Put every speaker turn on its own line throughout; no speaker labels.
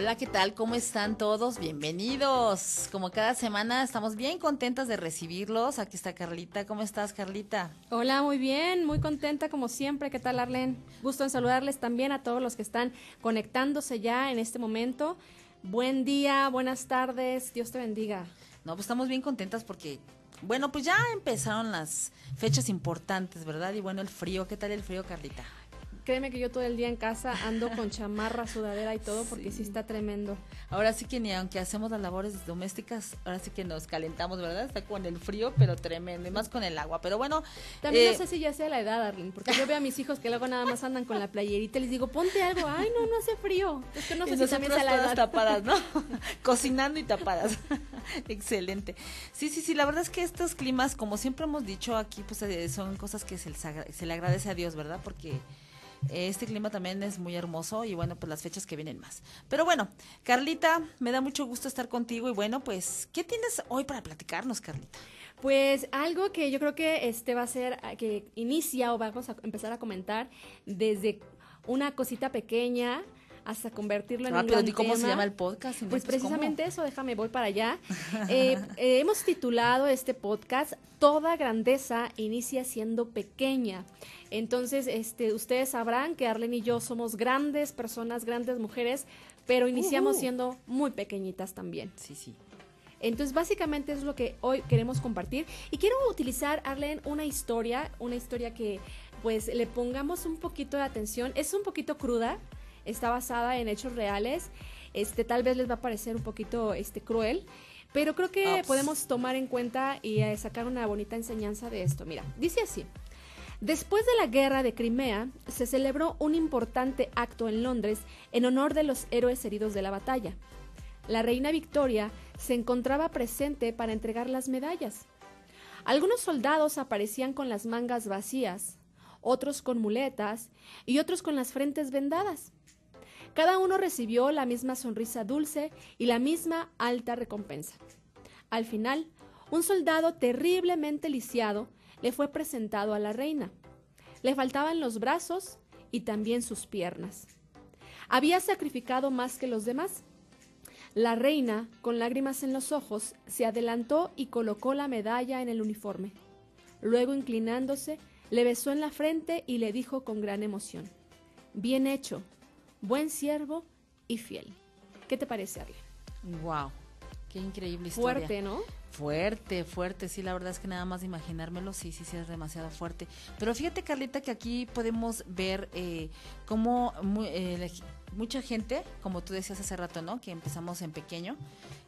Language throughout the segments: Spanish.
Hola, ¿qué tal? ¿Cómo están todos? Bienvenidos. Como cada semana estamos bien contentas de recibirlos. Aquí está Carlita. ¿Cómo estás, Carlita?
Hola, muy bien, muy contenta como siempre. ¿Qué tal, Arlen? Gusto en saludarles también a todos los que están conectándose ya en este momento. Buen día, buenas tardes, Dios te bendiga.
No, pues estamos bien contentas porque, bueno, pues ya empezaron las fechas importantes, ¿verdad? Y bueno, el frío, ¿qué tal el frío, Carlita?
Créeme que yo todo el día en casa ando con chamarra, sudadera y todo porque sí. está tremendo.
Ahora sí que ni aunque hacemos las labores domésticas, ahora sí que nos calentamos, ¿verdad? Está con el frío, pero tremendo, y más con el agua. Pero bueno.
También no eh, sé si ya sea la edad, Arlene, porque yo veo a mis hijos que luego nada más andan con la playerita y les digo, ponte algo. Ay, no, no hace frío. Es que no sé si también sea la edad.
tapadas, ¿no? Cocinando y tapadas. Excelente. Sí, sí, sí, la verdad es que estos climas, como siempre hemos dicho aquí, pues eh, son cosas que se, se le agradece a Dios, ¿verdad? Porque este clima también es muy hermoso y bueno, pues las fechas que vienen más. Pero bueno, Carlita, me da mucho gusto estar contigo y bueno, pues, ¿qué tienes hoy para platicarnos, Carlita?
Pues algo que yo creo que este va a ser, que inicia o vamos a empezar a comentar desde una cosita pequeña hasta convertirlo en un gran
¿y cómo se llama el podcast?
Pues precisamente eso, déjame, voy para allá. Eh, eh, hemos titulado este podcast Toda grandeza inicia siendo pequeña. Entonces, este, ustedes sabrán que Arlen y yo somos grandes personas, grandes mujeres, pero iniciamos siendo muy pequeñitas también.
Sí, sí.
Entonces, básicamente es lo que hoy queremos compartir. Y quiero utilizar, Arlen, una historia, una historia que pues le pongamos un poquito de atención. Es un poquito cruda, está basada en hechos reales. Este, tal vez les va a parecer un poquito este, cruel, pero creo que podemos tomar en cuenta y eh, sacar una bonita enseñanza de esto. Mira, dice así. Después de la guerra de Crimea, se celebró un importante acto en Londres en honor de los héroes heridos de la batalla. La reina Victoria se encontraba presente para entregar las medallas. Algunos soldados aparecían con las mangas vacías, otros con muletas y otros con las frentes vendadas. Cada uno recibió la misma sonrisa dulce y la misma alta recompensa. Al final, un soldado terriblemente lisiado le fue presentado a la reina. Le faltaban los brazos y también sus piernas. Había sacrificado más que los demás. La reina, con lágrimas en los ojos, se adelantó y colocó la medalla en el uniforme. Luego, inclinándose, le besó en la frente y le dijo con gran emoción, Bien hecho, buen siervo y fiel. ¿Qué te parece, Arlen?
Wow, qué increíble historia.
Fuerte, ¿no?
Fuerte, fuerte, sí, la verdad es que nada más de imaginármelo, sí, sí, sí, es demasiado fuerte. Pero fíjate, Carlita, que aquí podemos ver eh, cómo eh, mucha gente, como tú decías hace rato, ¿no? Que empezamos en pequeño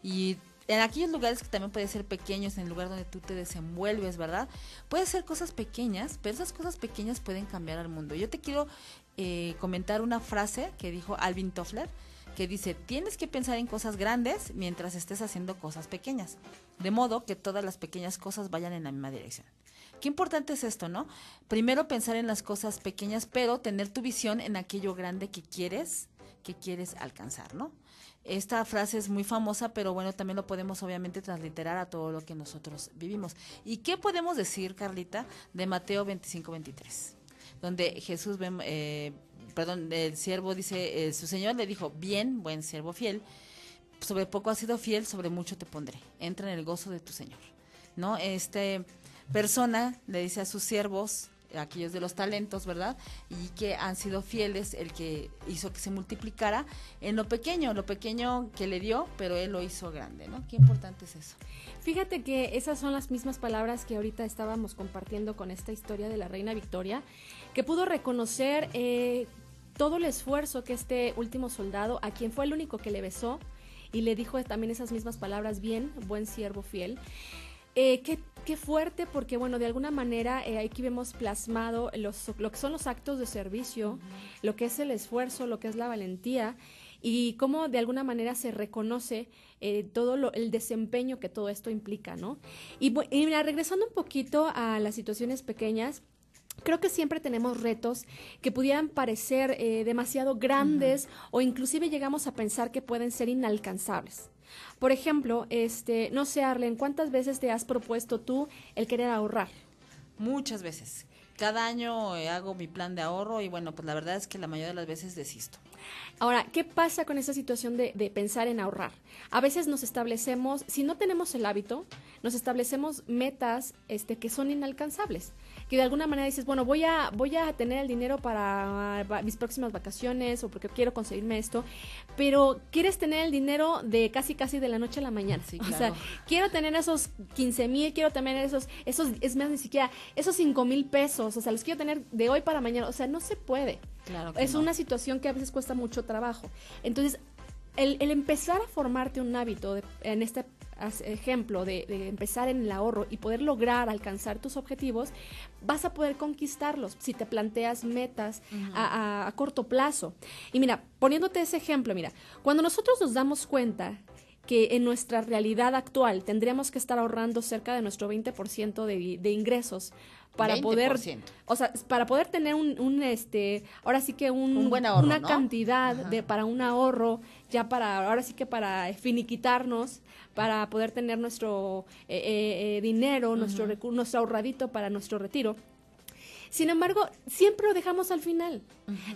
y en aquellos lugares que también puede ser pequeños, en el lugar donde tú te desenvuelves, ¿verdad? Puede ser cosas pequeñas, pero esas cosas pequeñas pueden cambiar al mundo. Yo te quiero eh, comentar una frase que dijo Alvin Toffler, que dice, tienes que pensar en cosas grandes mientras estés haciendo cosas pequeñas, de modo que todas las pequeñas cosas vayan en la misma dirección. Qué importante es esto, ¿no? Primero pensar en las cosas pequeñas, pero tener tu visión en aquello grande que quieres, que quieres alcanzar, ¿no? Esta frase es muy famosa, pero bueno, también lo podemos obviamente transliterar a todo lo que nosotros vivimos. ¿Y qué podemos decir, Carlita, de Mateo 25, 23? Donde Jesús eh, perdón, el siervo dice, eh, su señor le dijo, bien, buen siervo fiel, sobre poco has sido fiel, sobre mucho te pondré. Entra en el gozo de tu señor. ¿No? Este persona le dice a sus siervos, aquellos de los talentos, ¿verdad? Y que han sido fieles, el que hizo que se multiplicara en lo pequeño, lo pequeño que le dio, pero él lo hizo grande, ¿no? Qué importante es eso.
Fíjate que esas son las mismas palabras que ahorita estábamos compartiendo con esta historia de la reina Victoria, que pudo reconocer eh, todo el esfuerzo que este último soldado, a quien fue el único que le besó, y le dijo también esas mismas palabras, bien, buen siervo fiel. Eh, qué, qué, fuerte, porque bueno, de alguna manera eh, aquí vemos plasmado los, lo que son los actos de servicio, lo que es el esfuerzo, lo que es la valentía y cómo de alguna manera se reconoce eh, todo lo, el desempeño que todo esto implica, ¿no? Y, y mira, regresando un poquito a las situaciones pequeñas, Creo que siempre tenemos retos que pudieran parecer eh, demasiado grandes o inclusive llegamos a pensar que pueden ser inalcanzables. Por ejemplo, este, no sé, Arlen, ¿cuántas veces te has propuesto tú el querer ahorrar?
Muchas veces. cada año eh, hago mi plan de ahorro y bueno, pues la verdad es que la mayoría de las veces desisto.
Ahora, ¿qué pasa con esa situación de, de, pensar en ahorrar? A veces nos establecemos, si no tenemos el hábito, nos establecemos metas este, que son inalcanzables que de alguna manera dices, bueno, voy a, voy a tener el dinero para mis próximas vacaciones o porque quiero conseguirme esto, pero quieres tener el dinero de casi casi de la noche a la mañana. O sea, quiero tener esos 15 mil, quiero tener esos, esos, es más, ni siquiera, esos 5 mil pesos, o sea, los quiero tener de hoy para mañana, o sea, no se puede.
Claro
es una situación que a veces cuesta mucho trabajo. Entonces, el, el, empezar a formarte un hábito en este ejemplo de, empezar en el ahorro y poder lograr alcanzar tus objetivos, vas a poder conquistarlos si te planteas metas a, corto plazo. Y mira, poniéndote ese ejemplo, mira, cuando nosotros nos damos cuenta que en nuestra realidad actual tendríamos que estar ahorrando cerca de nuestro 20% de, de ingresos para poder o sea para poder tener un, este ahora sí que un, una cantidad de para un ahorro ya para ahora sí que para finiquitarnos para poder tener nuestro eh, eh, eh, dinero nuestro nuestro ahorradito para nuestro retiro sin embargo, siempre lo dejamos al final.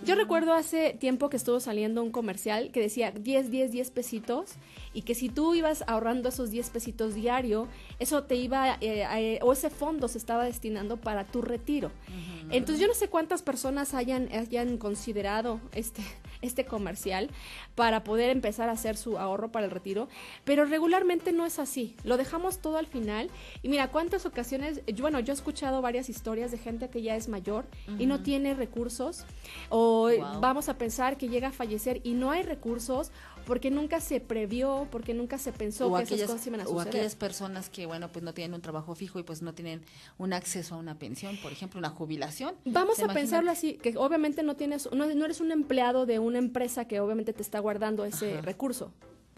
Yo recuerdo hace tiempo que estuvo saliendo un comercial que decía 10, 10, 10 pesitos y que si tú ibas ahorrando esos 10 pesitos diario, eso te iba, eh, o ese fondo se estaba destinando para tu retiro. Entonces yo no sé cuántas personas hayan, hayan considerado este, este comercial para poder empezar a hacer su ahorro para el retiro, pero regularmente no es así. Lo dejamos todo al final. Y mira cuántas ocasiones, bueno, yo he escuchado varias historias de gente que ya es mayor y no tiene recursos o vamos a pensar que llega a fallecer y no hay recursos porque nunca se previó, porque nunca se pensó que aquellas, esas cosas iban a suceder.
O aquellas personas que, bueno, pues no tienen un trabajo fijo y pues no tienen un acceso a una pensión, por ejemplo, una jubilación.
Vamos a pensarlo así, que obviamente no tienes, no, no, eres un empleado de una empresa que obviamente te está guardando ese recurso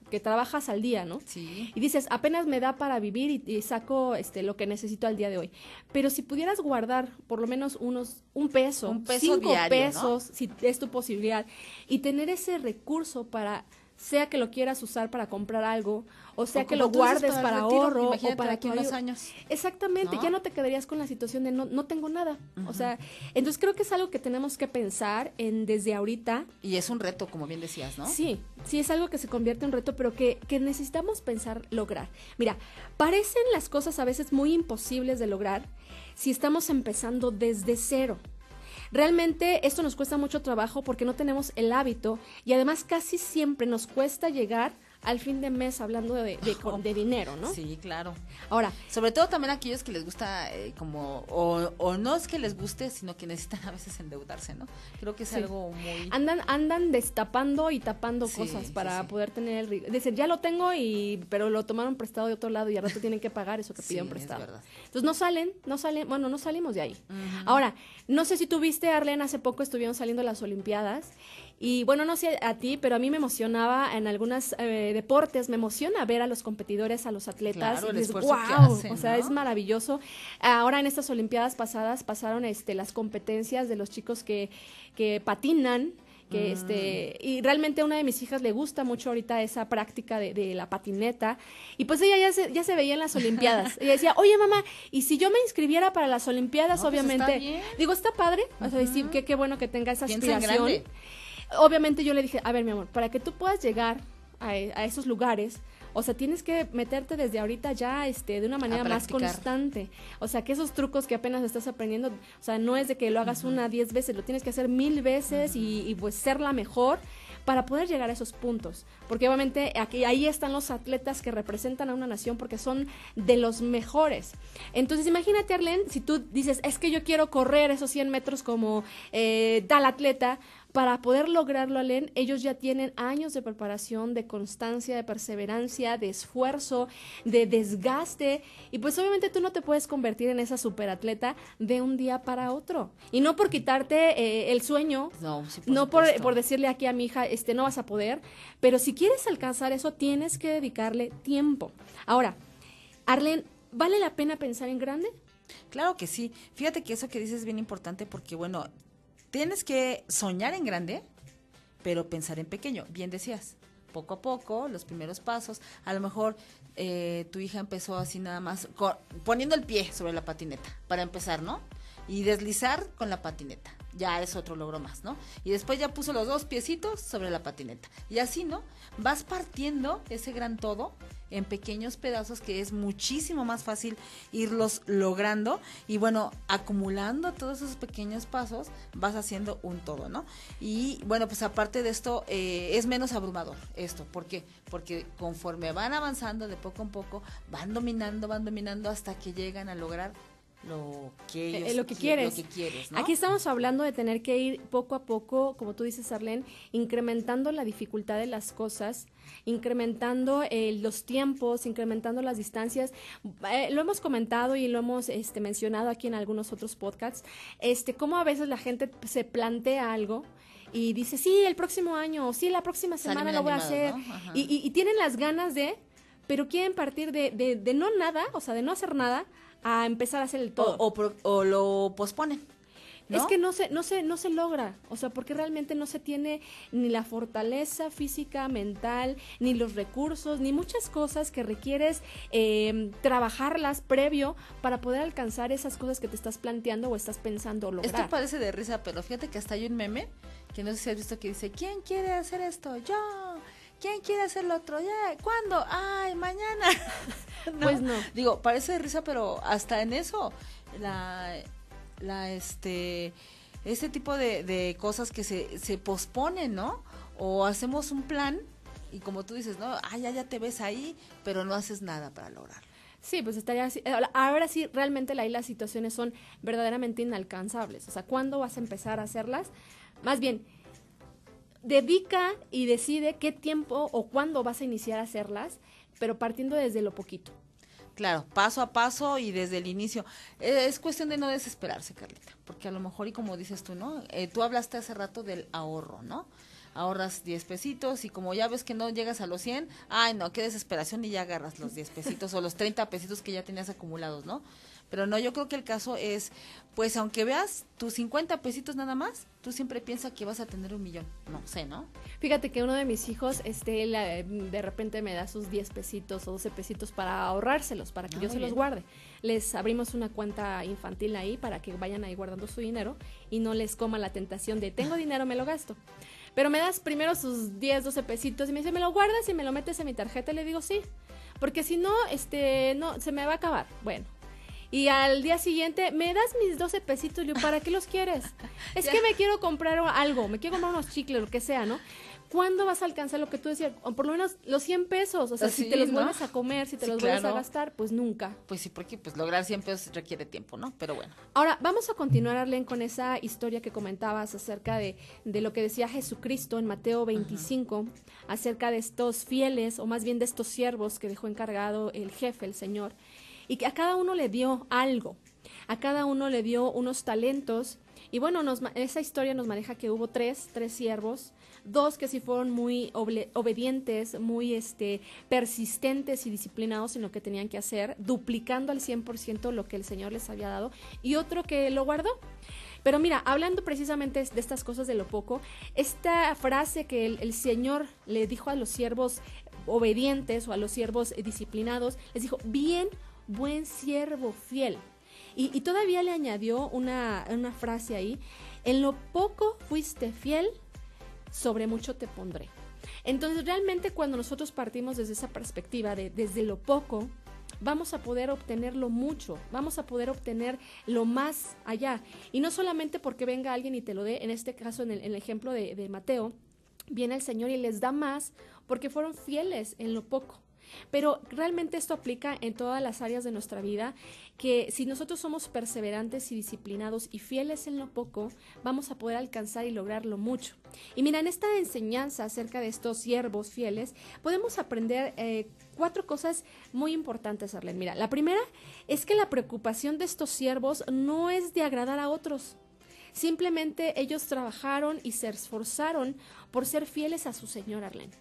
que trabajas al día, ¿no?
Sí.
Y dices, apenas me da para vivir y, saco este lo que necesito al día de hoy. Pero si pudieras guardar por lo menos unos un peso,
un peso
cinco pesos, si es tu posibilidad, y tener ese recurso para sea que lo quieras usar para comprar algo, o sea que lo guardes para, ahorro o para
que unos años.
Exactamente, ya no te quedarías con la situación de no, no tengo nada. O sea, entonces creo que es algo que tenemos que pensar en desde ahorita.
Y es un reto, como bien decías, ¿no?
Sí, sí es algo que se convierte en un reto, pero que, que necesitamos pensar lograr. Mira, parecen las cosas a veces muy imposibles de lograr si estamos empezando desde cero. Realmente esto nos cuesta mucho trabajo porque no tenemos el hábito y además casi siempre nos cuesta llegar al fin de mes hablando de, de, dinero, ¿no?
Sí, claro.
Ahora,
sobre todo también aquellos que les gusta eh, como, o, no es que les guste, sino que necesitan a veces endeudarse, ¿no? Creo que es algo muy...
Andan, andan destapando y tapando cosas para poder tener el... Dicen, ya lo tengo, y pero lo tomaron prestado de otro lado y ahora rato tienen que pagar eso que pidieron prestado. Entonces no salen, no salen, bueno, no salimos de ahí. Ahora, no sé si tuviste, Arlene, hace poco estuvieron saliendo las Olimpiadas y bueno, no sé a ti, pero a mí me emocionaba en algunos eh, deportes, me emociona ver a los competidores, a los atletas.
Claro, y
wow, o sea, es maravilloso. Ahora en estas Olimpiadas pasadas pasaron este, las competencias de los chicos que, que patinan que este mm. y realmente a una de mis hijas le gusta mucho ahorita esa práctica de, la patineta. Y pues ella ya se, ya se veía en las olimpiadas. Y decía oye mamá y si yo me inscribiera para las olimpiadas pues obviamente digo está padre o sea decir que qué bueno que tenga esa aspiración obviamente yo le dije, a ver, mi amor, para que tú puedas llegar a, esos lugares, o sea, tienes que meterte desde ahorita ya este, de una manera más constante. O sea, que esos trucos que apenas estás aprendiendo, o sea, no es de que lo hagas una, diez veces, lo tienes que hacer mil veces y, pues ser la mejor para poder llegar a esos puntos. Porque obviamente aquí, ahí están los atletas que representan a una nación porque son de los mejores. Entonces imagínate, Arlen, si tú dices, es que yo quiero correr esos 100 metros como eh, tal atleta, para poder lograrlo, Alen, ellos ya tienen años de preparación, de constancia, de perseverancia, de esfuerzo, de desgaste. Y pues obviamente tú no te puedes convertir en esa superatleta de un día para otro. Y no por quitarte eh, el sueño,
no,
no por, por, decirle aquí a mi hija, este, no vas a poder. Pero si quieres alcanzar eso, tienes que dedicarle tiempo. Ahora, Arlen, ¿vale la pena pensar en grande?
Claro que sí. Fíjate que eso que dices es bien importante porque, bueno, tienes que soñar en grande, pero pensar en pequeño. Bien decías, poco a poco, los primeros pasos. A lo mejor eh, tu hija empezó así nada más, poniendo el pie sobre la patineta, para empezar, ¿no? y deslizar con la patineta. Ya es otro logro más, ¿no? Y después ya puso los dos piecitos sobre la patineta. Y así, ¿no? Vas partiendo ese gran todo en pequeños pedazos que es muchísimo más fácil irlos logrando y bueno, acumulando todos esos pequeños pasos vas haciendo un todo, ¿no? Y bueno, pues aparte de esto eh, es menos abrumador esto, ¿por qué? Porque conforme van avanzando de poco en poco, van dominando, van dominando hasta que llegan a lograr lo que,
eh, lo que quieres. Aquí estamos hablando de tener que ir poco a poco, como tú dices, Arlene, incrementando la dificultad de las cosas, incrementando eh, los tiempos, incrementando las distancias. Eh, lo hemos comentado y lo hemos este, mencionado aquí en algunos otros podcasts, este, cómo a veces la gente se plantea algo y dice, sí, el próximo año, o sí, la próxima semana lo voy a hacer. Y, y, tienen las ganas de, pero quieren partir de, de, de no nada, o sea, de no hacer nada, a empezar a hacer el todo.
O, lo posponen.
Es que no se, no, se, no se logra, o sea, porque realmente no se tiene ni la fortaleza física, mental, ni los recursos, ni muchas cosas que requieres eh, trabajarlas previo para poder alcanzar esas cosas que te estás planteando o estás pensando lograr.
Esto parece de risa, pero fíjate que hasta hay un meme, que no sé si has visto, que dice, ¿quién quiere hacer esto? Yo. ¿Quién quiere hacer lo otro? Ya, ¿cuándo? Ay, mañana.
Pues no.
Digo, parece de risa, pero hasta en eso, la, la, este, este tipo de, de cosas que se, se posponen, ¿no? O hacemos un plan y como tú dices, ¿no? Ay, ya, ya te ves ahí, pero no haces nada para lograrlo.
Sí, pues estaría así. Ahora sí, realmente ahí las situaciones son verdaderamente inalcanzables. O sea, ¿cuándo vas a empezar a hacerlas? Más bien, dedica y decide qué tiempo o cuándo vas a iniciar a hacerlas, pero partiendo desde lo poquito.
Claro, paso a paso y desde el inicio. Eh, es cuestión de no desesperarse, Carlita, porque a lo mejor, y como dices tú, ¿no? Eh, tú hablaste hace rato del ahorro, ¿no? Ahorras 10 pesitos y como ya ves que no llegas a los 100, ay, no, qué desesperación y ya agarras los 10 pesitos o los 30 pesitos que ya tenías acumulados, ¿no? Pero no, yo creo que el caso es, pues aunque veas tus 50 pesitos nada más, tú siempre piensas que vas a tener un millón. No sé, ¿no?
Fíjate que uno de mis hijos, este, eh, de repente me da sus 10 pesitos o 12 pesitos para ahorrárselos, para que ah, yo se los guarde. Les abrimos una cuenta infantil ahí para que vayan ahí guardando su dinero y no les coma la tentación de tengo dinero, me lo gasto. Pero me das primero sus 10, 12 pesitos y me dice, ¿me lo guardas y me lo metes en mi tarjeta? Y le digo, sí. Porque si no, este, no, se me va a acabar. Bueno, y al día siguiente, ¿me das mis 12 pesitos? Yo, ¿para qué los quieres? Es que me quiero comprar algo, me quiero comprar unos chicles, lo que sea, ¿no? ¿Cuándo vas a alcanzar lo que tú decías? O por lo menos los 100 pesos. O sea, si te los vuelves a comer, si te los vuelves a gastar, pues nunca.
Pues sí, porque pues lograr 100 pesos requiere tiempo, ¿no? Pero bueno.
Ahora, vamos a continuar, Arlen, con esa historia que comentabas acerca de, de lo que decía Jesucristo en Mateo 25, acerca de estos fieles, o más bien de estos siervos que dejó encargado el jefe, el Señor y que a cada uno le dio algo, a cada uno le dio unos talentos. Y bueno, esa historia nos maneja que hubo tres, tres siervos, dos que sí fueron muy obedientes, muy este, persistentes y disciplinados en lo que tenían que hacer, duplicando al 100% lo que el Señor les había dado, y otro que lo guardó. Pero mira, hablando precisamente de estas cosas de lo poco, esta frase que el, el Señor le dijo a los siervos obedientes o a los siervos disciplinados, les dijo, bien buen siervo fiel. Y, todavía le añadió una, una frase ahí, en lo poco fuiste fiel, sobre mucho te pondré. Entonces realmente cuando nosotros partimos desde esa perspectiva de desde lo poco, vamos a poder obtener lo mucho, vamos a poder obtener lo más allá. Y no solamente porque venga alguien y te lo dé, en este caso en el, ejemplo de, de Mateo, viene el Señor y les da más porque fueron fieles en lo poco. Pero realmente esto aplica en todas las áreas de nuestra vida, que si nosotros somos perseverantes y disciplinados y fieles en lo poco, vamos a poder alcanzar y lograrlo mucho. Y mira, en esta enseñanza acerca de estos siervos fieles, podemos aprender eh, cuatro cosas muy importantes, Arlen. Mira, la primera es que la preocupación de estos siervos no es de agradar a otros. Simplemente ellos trabajaron y se esforzaron por ser fieles a su Señor Arlen.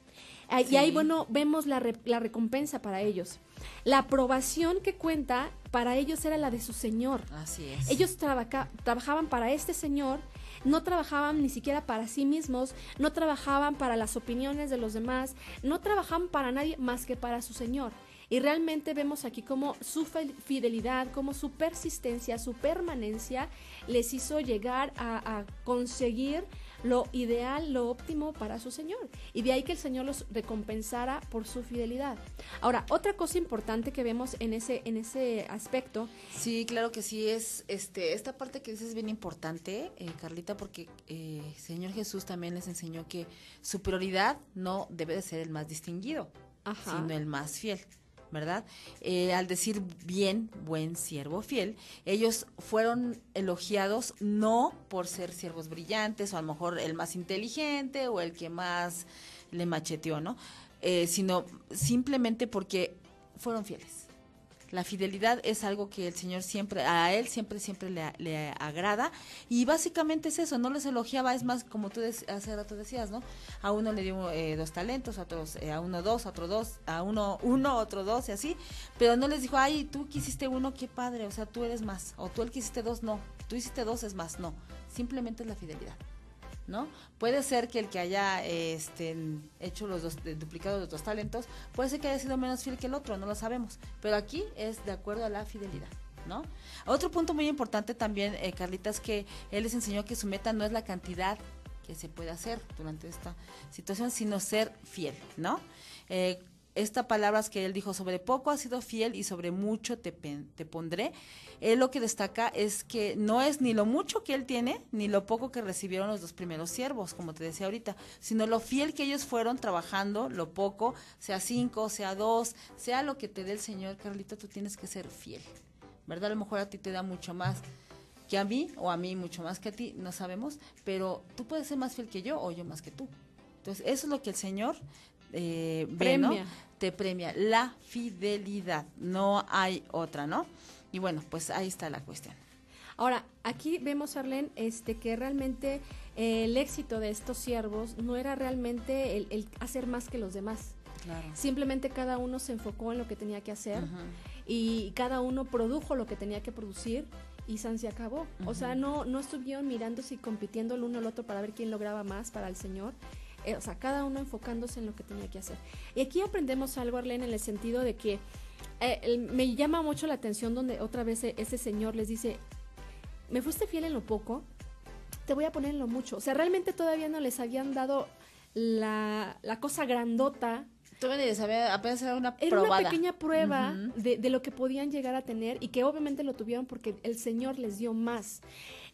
Y ahí, bueno, vemos la, la recompensa para ellos. La aprobación que cuenta para ellos era la de su Señor.
Así es.
Ellos trabajaban para este Señor, no trabajaban ni siquiera para sí mismos, no trabajaban para las opiniones de los demás, no trabajaban para nadie más que para su Señor. Y realmente vemos aquí cómo su fidelidad, cómo su persistencia, su permanencia les hizo llegar a, a conseguir lo ideal, lo óptimo para su Señor. Y de ahí que el Señor los recompensara por su fidelidad. Ahora, otra cosa importante que vemos en ese, en ese aspecto.
Sí, claro que sí, es este, esta parte que dices es bien importante, eh, Carlita, porque eh, Señor Jesús también les enseñó que su prioridad no debe de ser el más distinguido, sino el más fiel. ¿Verdad? Eh, al decir bien, buen siervo fiel, ellos fueron elogiados no por ser siervos brillantes o a lo mejor el más inteligente o el que más le macheteó, ¿no? Eh, sino simplemente porque fueron fieles. La fidelidad es algo que el Señor siempre, a Él siempre, siempre le, agrada. Y básicamente es eso, no les elogiaba, es más, como tú hace rato decías, ¿no? A uno le dio eh, dos talentos, a otros, eh, a uno dos, a otro dos, a uno uno, otro dos y así. Pero no les dijo, ay, tú quisiste uno, qué padre, o sea, tú eres más. O tú el que hiciste dos, no. Tú hiciste dos, es más, no. Simplemente es la fidelidad. ¿No? Puede ser que el que haya este, hecho los dos, duplicado los dos talentos, puede ser que haya sido menos fiel que el otro, no lo sabemos, pero aquí es de acuerdo a la fidelidad. ¿No? Otro punto muy importante también, eh, Carlita, es que él les enseñó que su meta no es la cantidad que se puede hacer durante esta situación, sino ser fiel, ¿no? Eh, esta palabras que él dijo, sobre poco has sido fiel y sobre mucho te, te pondré, él lo que destaca es que no es ni lo mucho que él tiene, ni lo poco que recibieron los dos primeros siervos, como te decía ahorita, sino lo fiel que ellos fueron trabajando, lo poco, sea cinco, sea dos, sea lo que te dé el Señor, Carlito, tú tienes que ser fiel, ¿verdad? A lo mejor a ti te da mucho más que a mí, o a mí mucho más que a ti, no sabemos, pero tú puedes ser más fiel que yo o yo más que tú. Entonces, eso es lo que el Señor eh. Te premia la fidelidad, no hay otra, ¿no? Y bueno, pues ahí está la cuestión.
Ahora, aquí vemos, Arlene, este, que realmente eh, el éxito de estos siervos no era realmente el, hacer más que los demás. Simplemente cada uno se enfocó en lo que tenía que hacer y cada uno produjo lo que tenía que producir y San se acabó. O sea, no, no estuvieron mirándose y compitiendo el uno al otro para ver quién lograba más para el Señor. Eh, o sea, cada uno enfocándose en lo que tenía que hacer. Y aquí aprendemos algo, Arlene, en el sentido de que eh, me llama mucho la atención donde otra vez e, ese señor les dice, me fuiste fiel en lo poco, te voy a poner en lo mucho. O sea, realmente todavía no les habían dado la, la cosa grandota.
Todavía les había apenas era una
Era una pequeña prueba de, de, lo que podían llegar a tener y que obviamente lo tuvieron porque el Señor les dio más.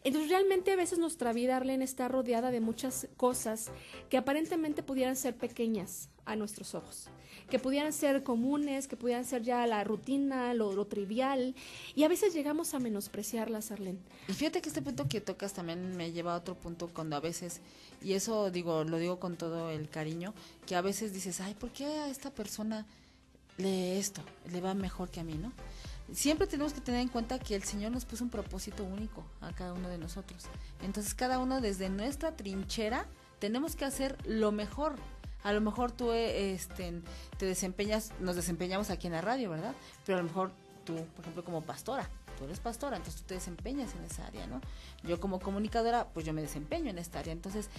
Entonces realmente a veces nuestra vida, Arlene, está rodeada de muchas cosas que aparentemente pudieran ser pequeñas a nuestros ojos que pudieran ser comunes, que pudieran ser ya la rutina, lo, trivial, y a veces llegamos a menospreciarlas, Arlene.
Y fíjate que este punto que tocas también me lleva a otro punto cuando a veces, y eso digo, lo digo con todo el cariño, que a veces dices, ay, ¿por qué a esta persona le esto, le va mejor que a mí, no? Siempre tenemos que tener en cuenta que el Señor nos puso un propósito único a cada uno de nosotros. Entonces, cada uno desde nuestra trinchera tenemos que hacer lo mejor a lo mejor tú este, te desempeñas, nos desempeñamos aquí en la radio, ¿verdad? Pero a lo mejor tú, por ejemplo, como pastora, tú eres pastora, entonces tú te desempeñas en esa área, ¿no? Yo como comunicadora, pues yo me desempeño en esta área. Entonces,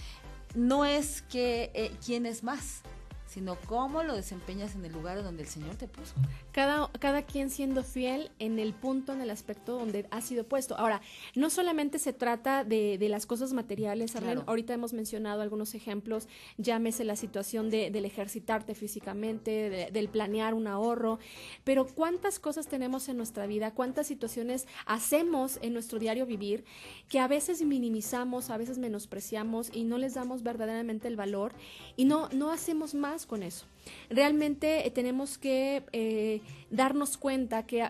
no es que eh, quién es más, sino cómo lo desempeñas en el lugar donde el Señor te puso.
Cada, cada quien siendo fiel en el punto, en el aspecto donde ha sido puesto. Ahora, no solamente se trata de, de las cosas materiales, ahorita hemos mencionado algunos ejemplos, llámese la situación de, del ejercitarte físicamente, del planear un ahorro, pero cuántas cosas tenemos en nuestra vida, cuántas situaciones hacemos en nuestro diario vivir que a veces minimizamos, a veces menospreciamos y no les damos verdaderamente el valor y no, no hacemos más con eso. Realmente eh, tenemos que eh, darnos cuenta que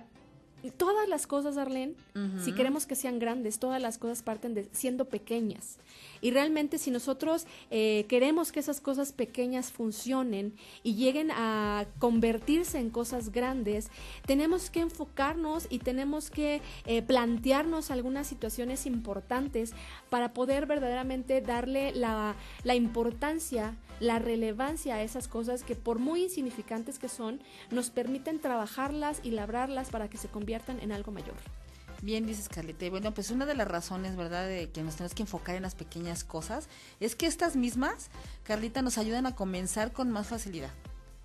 todas las cosas, Arlene, si queremos que sean grandes, todas las cosas parten de siendo pequeñas. Y realmente si nosotros eh, queremos que esas cosas pequeñas funcionen y lleguen a convertirse en cosas grandes, tenemos que enfocarnos y tenemos que eh, plantearnos algunas situaciones importantes para poder verdaderamente darle la, la importancia, la relevancia a esas cosas que por muy insignificantes que son, nos permiten trabajarlas y labrarlas para que se conviertan en algo mayor.
Bien, dices Carlita. Y bueno, pues una de las razones, ¿verdad?, de que nos tenemos que enfocar en las pequeñas cosas, es que estas mismas, Carlita, nos ayudan a comenzar con más facilidad.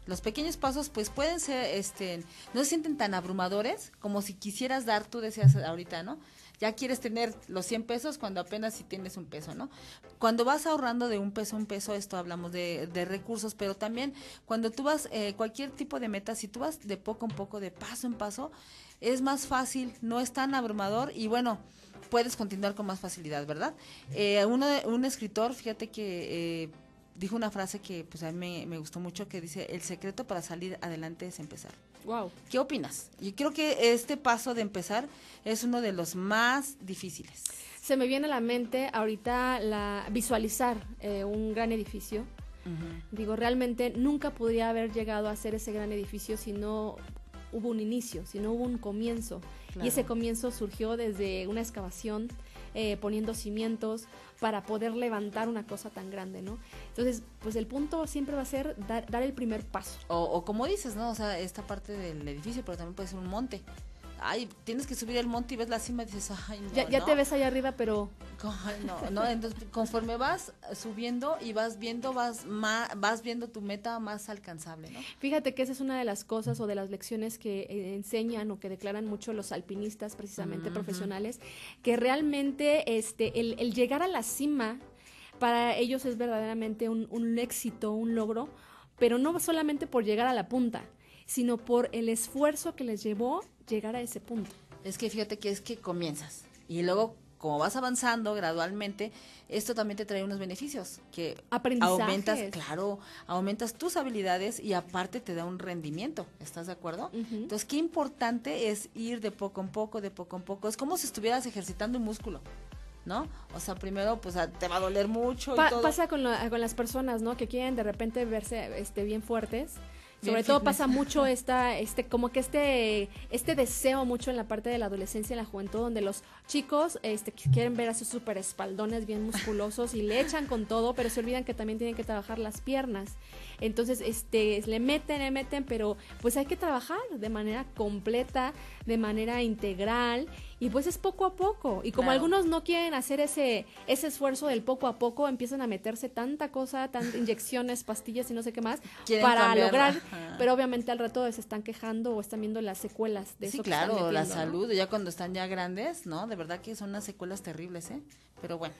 Los pequeños pasos pues pueden ser, este, no se sienten tan abrumadores como si quisieras dar, tú decías ahorita, ¿no? Ya quieres tener los 100 pesos cuando apenas si tienes un peso, ¿no? Cuando vas ahorrando de un peso a un peso, esto hablamos de, de recursos, pero también cuando tú vas, eh, cualquier tipo de meta, si tú vas de poco en poco, de paso en paso, es más fácil, no es tan abrumador y bueno, puedes continuar con más facilidad, ¿verdad? Eh, uno un escritor, fíjate que... Eh, dijo una frase que pues a mí me, gustó mucho que dice el secreto para salir adelante es empezar.
Wow.
¿Qué opinas? Yo creo que este paso de empezar es uno de los más difíciles.
Se me viene a la mente ahorita la visualizar eh, un gran edificio. Digo, realmente nunca podría haber llegado a ser ese gran edificio si no hubo un inicio, si no hubo un comienzo. Y ese comienzo surgió desde una excavación, eh, poniendo cimientos, para poder levantar una cosa tan grande, ¿no? Entonces, pues el punto siempre va a ser dar, dar el primer paso.
O, o, como dices, ¿no? O sea, esta parte del edificio, pero también puede ser un monte ay, tienes que subir el monte y ves la cima y dices, ay, no.
Ya, ya te ves allá arriba, pero.
no, no, entonces conforme vas subiendo y vas viendo, vas, vas viendo tu meta más alcanzable, ¿no?
Fíjate que esa es una de las cosas o de las lecciones que eh, enseñan o que declaran mucho los alpinistas, precisamente profesionales, que realmente este, el, el, llegar a la cima para ellos es verdaderamente un, un éxito, un logro, pero no solamente por llegar a la punta, sino por el esfuerzo que les llevó llegar a ese punto.
Es que fíjate que es que comienzas y luego como vas avanzando gradualmente, esto también te trae unos beneficios que aumentas, claro, aumentas tus habilidades y aparte te da un rendimiento, ¿estás de acuerdo? Entonces, qué importante es ir de poco en poco, de poco en poco, es como si estuvieras ejercitando un músculo. ¿no? O sea, primero pues te va a doler mucho y todo.
Pasa con, con las personas, ¿no? Que quieren de repente verse este bien fuertes sobre todo pasa mucho esta, este, como que este, este deseo mucho en la parte de la adolescencia y la juventud, donde los chicos este, quieren ver a sus super espaldones bien musculosos y le echan con todo, pero se olvidan que también tienen que trabajar las piernas. Entonces, este, le meten, le meten, pero pues hay que trabajar de manera completa, de manera integral y pues es poco a poco. Y como algunos no quieren hacer ese, ese esfuerzo del poco a poco, empiezan a meterse tanta cosa, tantas inyecciones, pastillas y no sé qué más, para lograr, pero obviamente al rato se están quejando o están viendo las secuelas de
sí,
eso.
Sí, claro, la salud, ya cuando están ya grandes, ¿no? De verdad que son unas secuelas terribles, ¿eh? Pero bueno.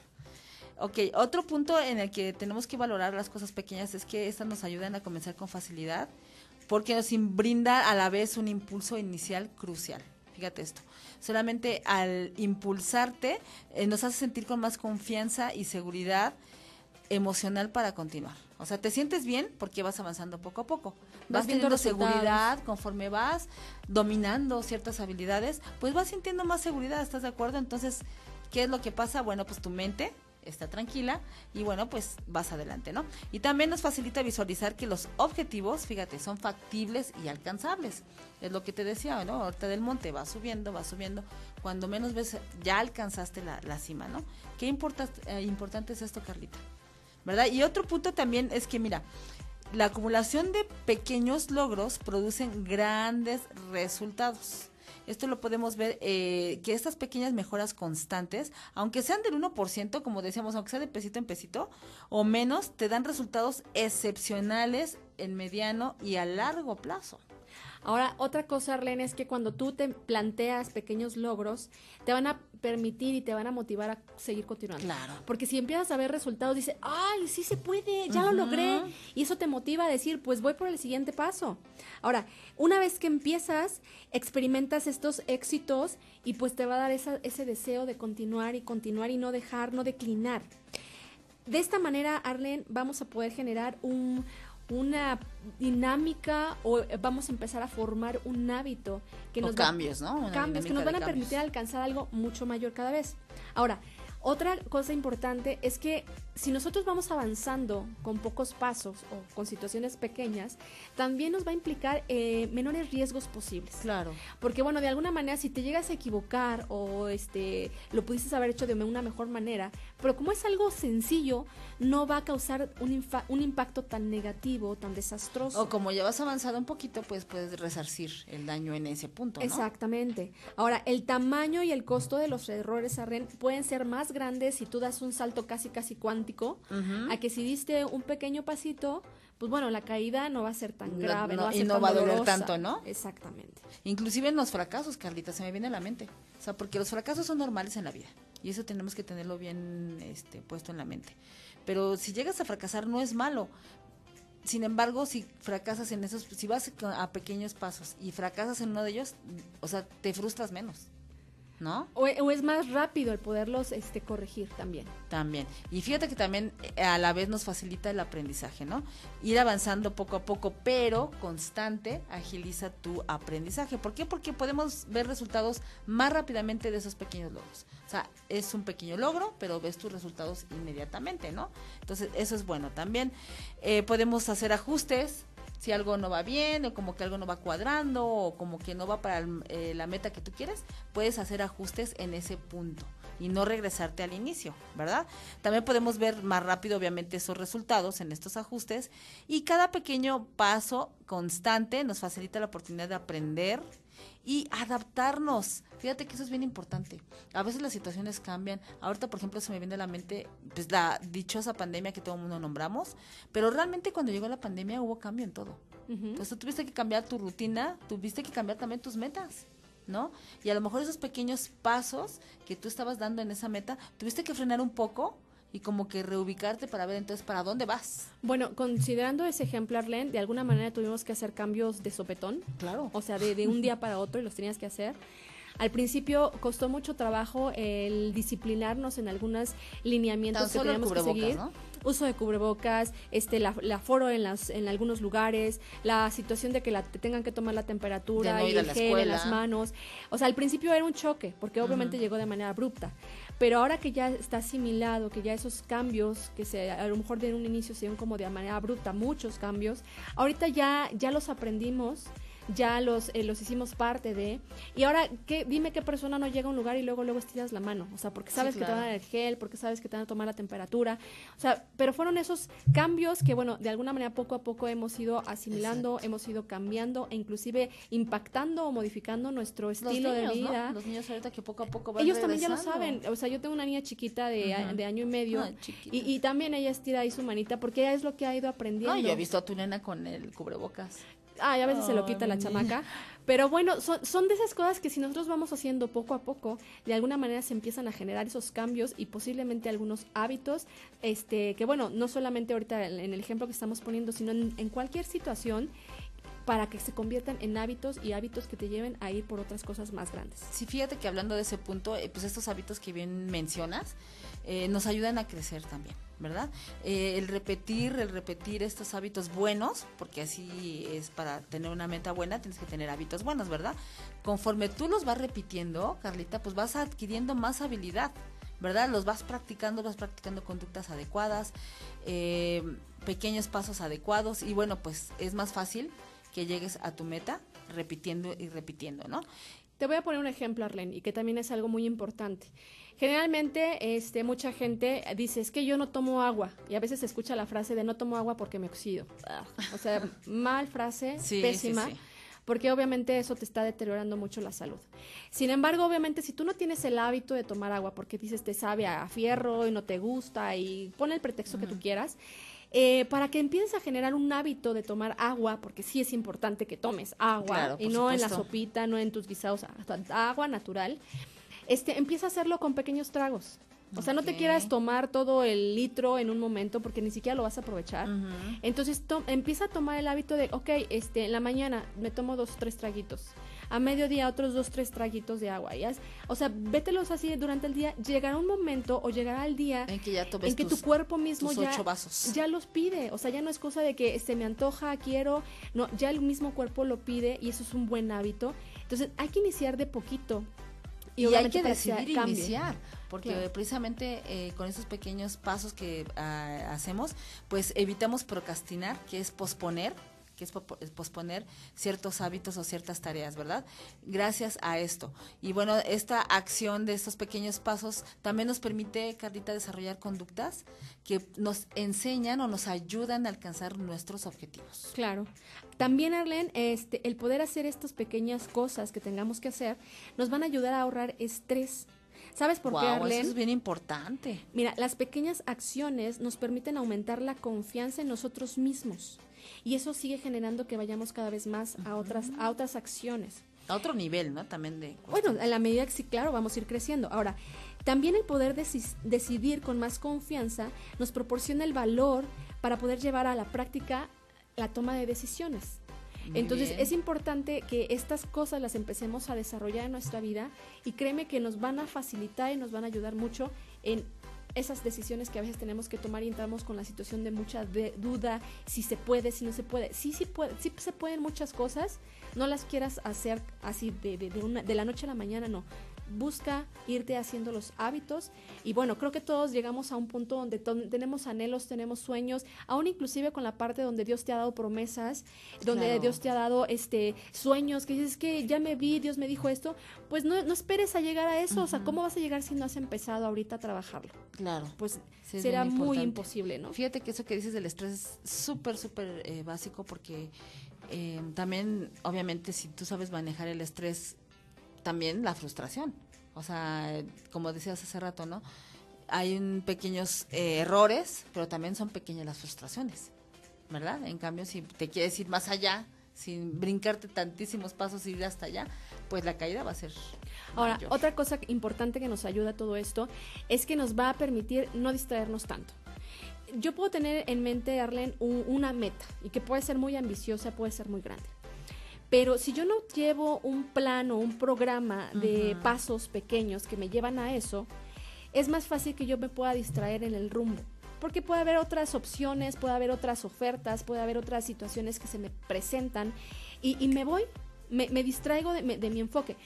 Ok, otro punto en el que tenemos que valorar las cosas pequeñas es que estas nos ayudan a comenzar con facilidad porque nos brinda a la vez un impulso inicial crucial. Fíjate esto solamente al impulsarte eh, nos hace sentir con más confianza y seguridad emocional para continuar. O sea, te sientes bien porque vas avanzando poco a poco. Vas, teniendo seguridad conforme vas dominando ciertas habilidades, pues vas sintiendo más seguridad, ¿estás de acuerdo? Entonces, ¿qué es lo que pasa? Bueno, pues tu mente está tranquila y bueno, pues vas adelante, ¿no? Y también nos facilita visualizar que los objetivos, fíjate, son factibles y alcanzables. Es lo que te decía, ¿no? Ahorita del monte va subiendo, va subiendo. Cuando menos ves, ya alcanzaste la, cima, ¿no? Qué eh, importante es esto, Carlita. ¿Verdad? Y otro punto también es que, mira, la acumulación de pequeños logros producen grandes resultados. Esto lo podemos ver, eh, que estas pequeñas mejoras constantes, aunque sean del 1%, como decíamos, aunque sea de pesito en pesito, o menos, te dan resultados excepcionales en mediano y a largo plazo.
Ahora, otra cosa, Arlene, es que cuando tú te planteas pequeños logros, te van a permitir y te van a motivar a seguir continuando.
Claro.
Porque si empiezas a ver resultados, dices, ay, sí se puede, ya lo logré. Y eso te motiva a decir, pues voy por el siguiente paso. Ahora, una vez que empiezas, experimentas estos éxitos y pues te va a dar ese deseo de continuar y continuar y no dejar, no declinar. De esta manera, Arlene, vamos a poder generar un, una dinámica o vamos a empezar a formar un hábito
que nos cambios, ¿no?
cambios que nos van a permitir alcanzar algo mucho mayor cada vez. Ahora, otra cosa importante es que si nosotros vamos avanzando con pocos pasos o con situaciones pequeñas, también nos va a implicar eh, menores riesgos posibles.
Claro.
Porque bueno, de alguna manera si te llegas a equivocar o este lo pudiste haber hecho de una mejor manera, pero como es algo sencillo, no va a causar un, un impacto tan negativo, tan desastroso.
O como ya vas avanzado un poquito, pues puedes resarcir el daño en ese punto.
Exactamente. Ahora, el tamaño y el costo de los errores, Arren, pueden ser más más grandes y tú das un salto casi, casi cuántico, a que si diste un pequeño pasito, pues bueno, la caída no va a ser tan grave, no, va a ser
y no
tan
va a doler tanto, ¿no?
Exactamente.
Inclusive en los fracasos, Carlita, se me viene a la mente. O sea, porque los fracasos son normales en la vida. Y eso tenemos que tenerlo bien este, puesto en la mente. Pero si llegas a fracasar no es malo. Sin embargo, si fracasas en esos, si vas a pequeños pasos y fracasas en uno de ellos, o sea, te frustras menos. ¿No?
O, o es más rápido el poderlos este, corregir también.
También. Y fíjate que también eh, a la vez nos facilita el aprendizaje, ¿no? Ir avanzando poco a poco, pero constante, agiliza tu aprendizaje. ¿Por qué? Porque podemos ver resultados más rápidamente de esos pequeños logros. O sea, es un pequeño logro, pero ves tus resultados inmediatamente, ¿no? Entonces, eso es bueno. También eh, podemos hacer ajustes si algo no va bien o como que algo no va cuadrando o como que no va para el, eh, la meta que tú quieres, puedes hacer ajustes en ese punto y no regresarte al inicio, ¿verdad? También podemos ver más rápido, obviamente, esos resultados en estos ajustes y cada pequeño paso constante nos facilita la oportunidad de aprender y adaptarnos. Fíjate que eso es bien importante. A veces las situaciones cambian. Ahorita, por ejemplo, se me viene a la mente pues, la dichosa pandemia que todo el mundo nombramos, pero realmente cuando llegó la pandemia hubo cambio en todo.
Ujú.
Entonces tú tuviste que cambiar tu rutina, tuviste que cambiar también tus metas, ¿no? Y a lo mejor esos pequeños pasos que tú estabas dando en esa meta, tuviste que frenar un poco y como que reubicarte para ver entonces para dónde vas.
Bueno, considerando ese ejemplo, Arlene, de alguna manera tuvimos que hacer cambios de sopetón.
Claro.
O sea, de, de un día para otro y los tenías que hacer. Al principio costó mucho trabajo el disciplinarnos en algunos lineamientos que teníamos que seguir.
¿no?
Uso de cubrebocas, este, la, la aforo en, las, en algunos lugares, la situación de que la, te tengan que tomar la temperatura
no
y el
la
gel en las manos. O sea, al principio era un choque, porque obviamente llegó de manera abrupta. Pero ahora que ya está asimilado, que ya esos cambios, que se, a lo mejor de un inicio se dieron como de manera abrupta, muchos cambios, ahorita ya, ya los aprendimos, ya los, eh, los hicimos parte de. Y ahora, ¿qué, dime qué persona no llega a un lugar y luego luego estiras la mano. O sea, porque
Sí,
sabes que te van a dar el gel, porque sabes que te van a tomar la temperatura. O sea, pero fueron esos cambios que, bueno, de alguna manera poco a poco hemos ido asimilando, hemos ido cambiando e inclusive impactando o modificando nuestro
Los
estilo
niños,
de
¿no?
vida.
Los niños ahorita que poco a poco van
Ellos también ya lo saben. O sea, yo tengo una niña chiquita de, de año y medio.
Ay, chiquita.
y, y también ella estira ahí su manita porque ella es lo que ha ido aprendiendo.
No, yo he visto a tu nena con el cubrebocas.
Ay, a veces se lo quita la chamaca. Pero bueno, son, son de esas cosas que si nosotros vamos haciendo poco a poco, de alguna manera se empiezan a generar esos cambios y posiblemente algunos hábitos, este, que bueno, no solamente ahorita en en el ejemplo que estamos poniendo, sino en, en cualquier situación, para que se conviertan en hábitos y hábitos que te lleven a ir por otras cosas más grandes.
Sí, fíjate que hablando de ese punto, eh, pues estos hábitos que bien mencionas eh, nos ayudan a crecer también, ¿verdad? Eh, el repetir, el repetir estos hábitos buenos, porque así es para tener una meta buena, tienes que tener hábitos buenos, ¿verdad? Conforme tú los vas repitiendo, Carlita, pues vas adquiriendo más habilidad, ¿verdad? Los vas practicando, vas practicando conductas adecuadas, eh, pequeños pasos adecuados y bueno, pues es más fácil que llegues a tu meta repitiendo y repitiendo, ¿no?
Te voy a poner un ejemplo, Arlene, y que también es algo muy importante. Generalmente, este, mucha gente dice, es que yo no tomo agua. Y a veces se escucha la frase de no tomo agua porque me oxido. Ah, O sea, mal frase,
Sí,
pésima.
sí.
Porque obviamente eso te está deteriorando mucho la salud. Sin embargo, obviamente, si tú no tienes el hábito de tomar agua porque dices te sabe a fierro y no te gusta y pon el pretexto que tú quieras, eh, para que empieces a generar un hábito de tomar agua, porque sí es importante que tomes agua
Claro,
y no en la sopita, no en tus guisados, agua natural, este, empieza a hacerlo con pequeños tragos. O sea, no te quieras tomar todo el litro en un momento porque ni siquiera lo vas a aprovechar. Entonces to- empieza a tomar el hábito de, ok, este, en la mañana me tomo dos, tres traguitos. A mediodía otros dos, tres traguitos de agua. Y haz- o sea, vételos así durante el día. Llegará un momento o llegará el día
En que ya tomes
en que
tus,
tu cuerpo mismo ya,
vasos.
ya los pide. O sea, ya no es cosa de que se me antoja, quiero. No, ya el mismo cuerpo lo pide y eso es un buen hábito. Entonces hay que iniciar de poquito.
y hay que decidir
cambie.
iniciar, porque
Claro.
precisamente eh, con esos pequeños pasos que ah, hacemos, pues evitamos procrastinar, que es posponer, que es posponer ciertos hábitos o ciertas tareas, ¿verdad? Gracias a esto. Y bueno, esta acción de estos pequeños pasos también nos permite, Carlita, desarrollar conductas que nos enseñan o nos ayudan a alcanzar nuestros objetivos.
Claro. También, Arlen, este, el poder hacer estas pequeñas cosas que tengamos que hacer nos van a ayudar a ahorrar estrés. ¿Sabes por qué,
Guau,
Arlen?
Eso es bien importante.
Mira, las pequeñas acciones nos permiten aumentar la confianza en nosotros mismos. Y eso sigue generando que vayamos cada vez más a otras, a otras acciones.
A otro nivel, ¿no? También de...
Bueno, en la medida que sí, claro, vamos a ir creciendo. Ahora, también el poder decidir con más confianza nos proporciona el valor para poder llevar a la práctica la toma de decisiones.
Muy
Entonces
bien.
es importante que estas cosas las empecemos a desarrollar en nuestra vida y créeme que nos van a facilitar y nos van a ayudar mucho en esas decisiones que a veces tenemos que tomar y entramos con la situación de mucha de- duda, si se puede, si no se puede. Sí, sí, puede, sí se pueden muchas cosas, no las quieras hacer así de, de, de una, de la noche a la mañana, no. Busca irte haciendo los hábitos y bueno, creo que todos llegamos a un punto donde tenemos anhelos, tenemos sueños, aún inclusive con la parte donde Dios te ha dado promesas, donde
Claro.
Dios te ha dado este sueños, que dices que ya me vi, Dios me dijo esto, pues no, no esperes a llegar a eso, o sea, ¿cómo vas a llegar si no has empezado ahorita a trabajarlo?
Claro.
Pues
Sí,
será muy imposible, ¿no?
Fíjate que eso que dices del estrés es súper, súper eh, básico porque eh, también, obviamente, si tú sabes manejar el estrés, también la frustración. O sea, como decías hace rato, ¿no? Hay un pequeños eh, errores, pero también son pequeñas las frustraciones, ¿verdad? En cambio, si te quieres ir más allá, sin brincarte tantísimos pasos y ir hasta allá, pues la caída va a ser
Ahora,
mayor.
otra cosa importante que nos ayuda a todo esto es que nos va a permitir no distraernos tanto. Yo puedo tener en mente, Arlen, un- una meta y que puede ser muy ambiciosa, puede ser muy grande. Pero si yo no llevo un plan o un programa de pasos pequeños que me llevan a eso, es más fácil que yo me pueda distraer en el rumbo. Porque puede haber otras opciones, puede haber otras ofertas, puede haber otras situaciones que se me presentan y, y me voy, me, me distraigo de, me- de mi enfoque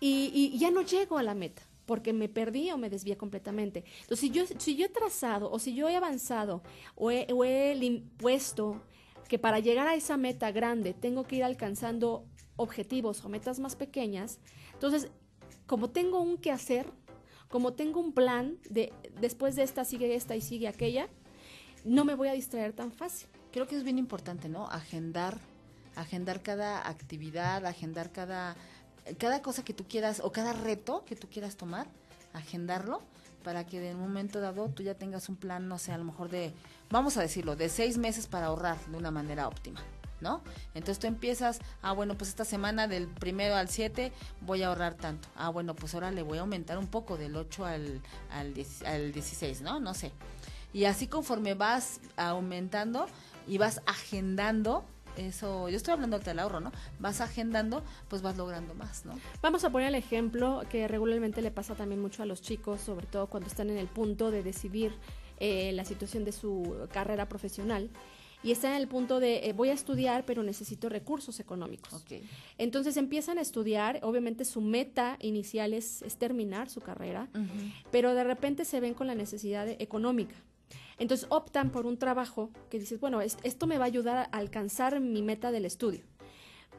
y, y ya no llego a la meta porque me perdí o me desvié completamente. Entonces, si yo, si yo he trazado o si yo he avanzado o he, o he puesto que para llegar a esa meta grande tengo que ir alcanzando objetivos o metas más pequeñas, entonces, como tengo un que hacer, como tengo un plan de después de esta sigue esta y sigue aquella, no me voy a distraer tan fácil.
Creo que es bien importante, ¿no? Agendar, agendar cada actividad, agendar cada, cada cosa que tú quieras o cada reto que tú quieras tomar, agendarlo para que en un momento dado tú ya tengas un plan, no sé, a lo mejor de, vamos a decirlo, de seis meses para ahorrar de una manera óptima. ¿No? Entonces tú empiezas, ah, bueno, pues esta semana del primero al 7 voy a ahorrar tanto. Ah, bueno, pues ahora le voy a aumentar un poco del 8 al, al, 10 al 16, ¿no? No sé. Y así conforme vas aumentando y vas agendando, eso, yo estoy hablando del ahorro, ¿no? Vas agendando, pues vas logrando más, ¿no?
Vamos a poner el ejemplo que regularmente le pasa también mucho a los chicos, sobre todo cuando están en el punto de decidir eh, la situación de su carrera profesional. Y están en el punto de eh, voy a estudiar, pero necesito recursos económicos. Entonces empiezan a estudiar, obviamente su meta inicial es, es terminar su carrera, pero de repente se ven con la necesidad de- económica. Entonces optan por un trabajo que dices, bueno, es- esto me va a ayudar a alcanzar mi meta del estudio.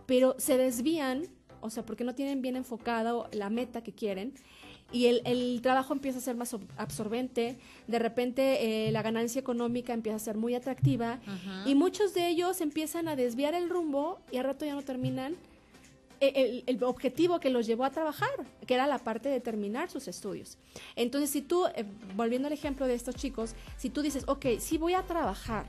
Pero se desvían, o sea, porque no tienen bien enfocado la meta que quieren y el, el trabajo empieza a ser más absorbente, de repente eh, la ganancia económica empieza a ser muy atractiva y muchos de ellos empiezan a desviar el rumbo y al rato ya no terminan e- el, el objetivo que los llevó a trabajar, que era la parte de terminar sus estudios. Entonces, si tú, eh, volviendo al ejemplo de estos chicos, si tú dices, ok, sí voy a trabajar,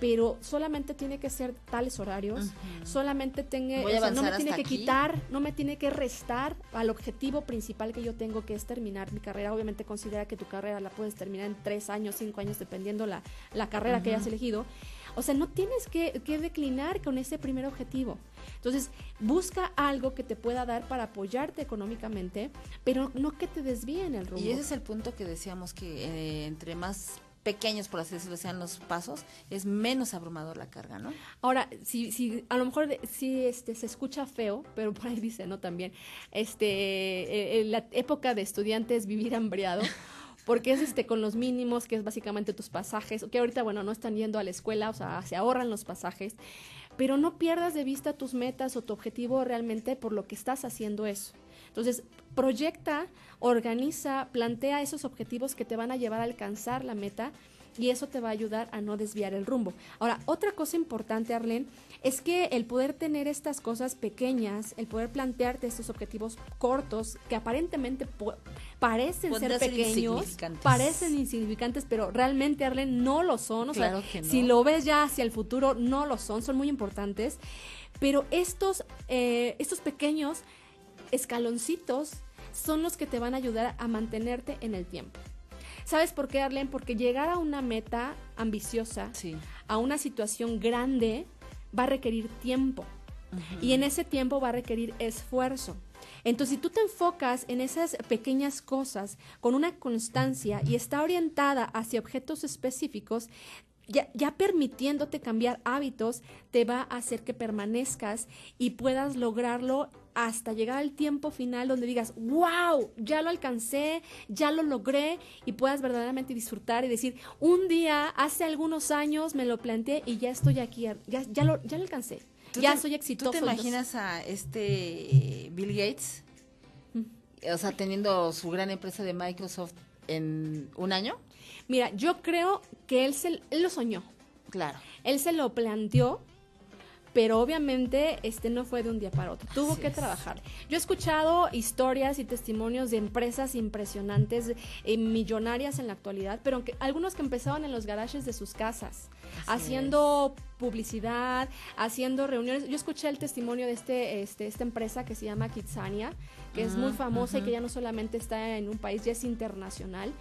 pero solamente tiene que ser tales horarios, solamente o sea, no me tiene que
aquí.
quitar, no me tiene que restar al objetivo principal que yo tengo, que es terminar mi carrera. Obviamente considera que tu carrera la puedes terminar en tres años, cinco años, dependiendo la, la carrera que hayas elegido. O sea, no tienes que, que declinar con ese primer objetivo. Entonces, busca algo que te pueda dar para apoyarte económicamente, pero no que te desvíe en el rumbo.
Y ese es el punto que decíamos que eh, entre más pequeños, por así decirlo, sean los pasos, es menos abrumador la carga, ¿no?
Ahora, si, si a lo mejor de- sí este, se escucha feo, pero por ahí dice, ¿no? También, este, eh, eh, la época de estudiantes vivir hambriado, porque es este con los mínimos, que es básicamente tus pasajes, que ahorita, bueno, no están yendo a la escuela, o sea, se ahorran los pasajes, pero no pierdas de vista tus metas o tu objetivo realmente por lo que estás haciendo eso. Entonces, proyecta, organiza, plantea esos objetivos que te van a llevar a alcanzar la meta y eso te va a ayudar a no desviar el rumbo. Ahora, otra cosa importante, Arlene, es que el poder tener estas cosas pequeñas, el poder plantearte estos objetivos cortos que aparentemente parecen ser pequeños, parecen insignificantes, pero realmente, Arlene, no lo son. O sea, si lo ves ya hacia el futuro, no lo son, son muy importantes. Pero estos, eh, estos pequeños escaloncitos son los que te van a ayudar a mantenerte en el tiempo. ¿Sabes por qué, Arlene? Porque llegar a una meta ambiciosa, a una situación grande, va a requerir tiempo. Y en ese tiempo va a requerir esfuerzo. Entonces, si tú te enfocas en esas pequeñas cosas con una constancia y está orientada hacia objetos específicos, ya, ya, permitiéndote cambiar hábitos, te va a hacer que permanezcas y puedas lograrlo hasta llegar al tiempo final donde digas, wow, ya lo alcancé, ya lo logré y puedas verdaderamente disfrutar y decir, un día, hace algunos años me lo planteé y ya estoy aquí, ya, ya, lo, ya lo alcancé, ya soy exitoso.
¿Tú te imaginas a este Bill Gates, mm. o sea, teniendo su gran empresa de Microsoft en un año?
Mira, yo creo que él, se, él lo soñó.
Claro.
Él se lo planteó pero obviamente este no fue de un día para otro, tuvo que trabajar. Yo he escuchado historias y testimonios de empresas impresionantes, eh, millonarias en la actualidad, pero algunos que empezaron en los garajes de sus casas, haciendo publicidad, haciendo reuniones. Yo escuché el testimonio de este, este, esta empresa que se llama Kitsania, que es muy famosa y que ya no solamente está en un país, ya es internacional.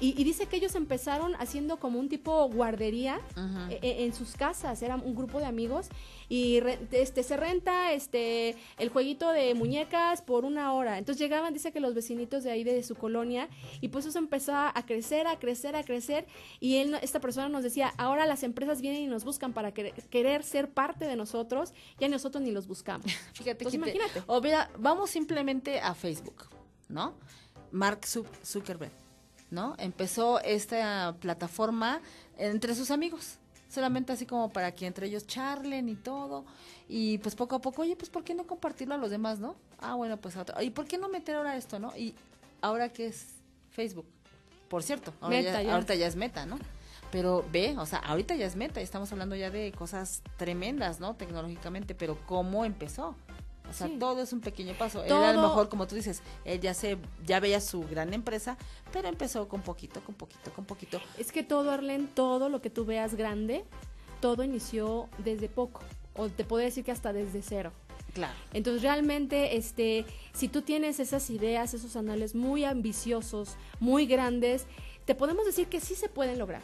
Y, dice que ellos empezaron haciendo como un tipo guardería e, e, en, sus casas, era un grupo de amigos y este se renta este el jueguito de muñecas por una hora. Entonces llegaban, dice que los vecinitos de ahí de su colonia y pues eso empezó a crecer, a crecer, a crecer y él esta persona nos decía, "Ahora las empresas vienen y nos buscan para querer, ser parte de nosotros, ya nosotros ni los buscamos."
Fíjate, Entonces, imagínate. O mira, vamos simplemente a Facebook, ¿no? Mark Zuckerberg ¿no? Empezó esta plataforma entre sus amigos, solamente así como para que entre ellos charlen y todo, y pues poco a poco, oye, pues ¿por qué no compartirlo a los demás, no? Ah, bueno, pues a otro. ¿Y por qué no meter ahora esto, no? Y ahora que es Facebook, por cierto, ahorita ya es meta, ¿no? Pero ve, o sea, ahorita ya es meta, estamos hablando ya de cosas tremendas, ¿no? Tecnológicamente, pero ¿cómo empezó? O sea, todo es un pequeño paso. Él a lo mejor, como tú dices, él ya se, ya veía su gran empresa, pero empezó con poquito, con poquito, con poquito.
Es que todo, Arlen, todo lo que tú veas grande, todo inició desde poco. O te puedo decir que hasta desde cero.
Claro.
Entonces realmente, este, si tú tienes esas ideas, esos anales muy ambiciosos, muy grandes, te podemos decir que sí se pueden lograr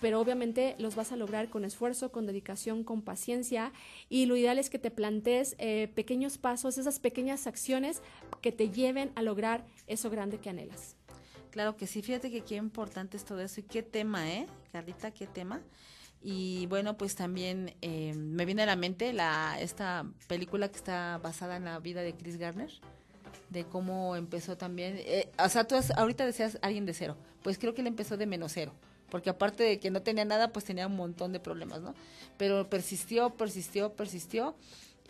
pero obviamente los vas a lograr con esfuerzo, con dedicación, con paciencia y lo ideal es que te plantees eh, pequeños pasos, esas pequeñas acciones que te lleven a lograr eso grande que anhelas.
Claro que sí, fíjate que qué importante es todo eso y qué tema, ¿eh? Carlita, qué tema. Y bueno, pues también eh, me viene a la mente la, esta película que está basada en la vida de Chris Garner, de cómo empezó también. Eh, o sea, ahorita decías alguien de cero, pues creo que él empezó de menos cero porque aparte de que no tenía nada, pues tenía un montón de problemas, ¿no? Pero persistió, persistió, persistió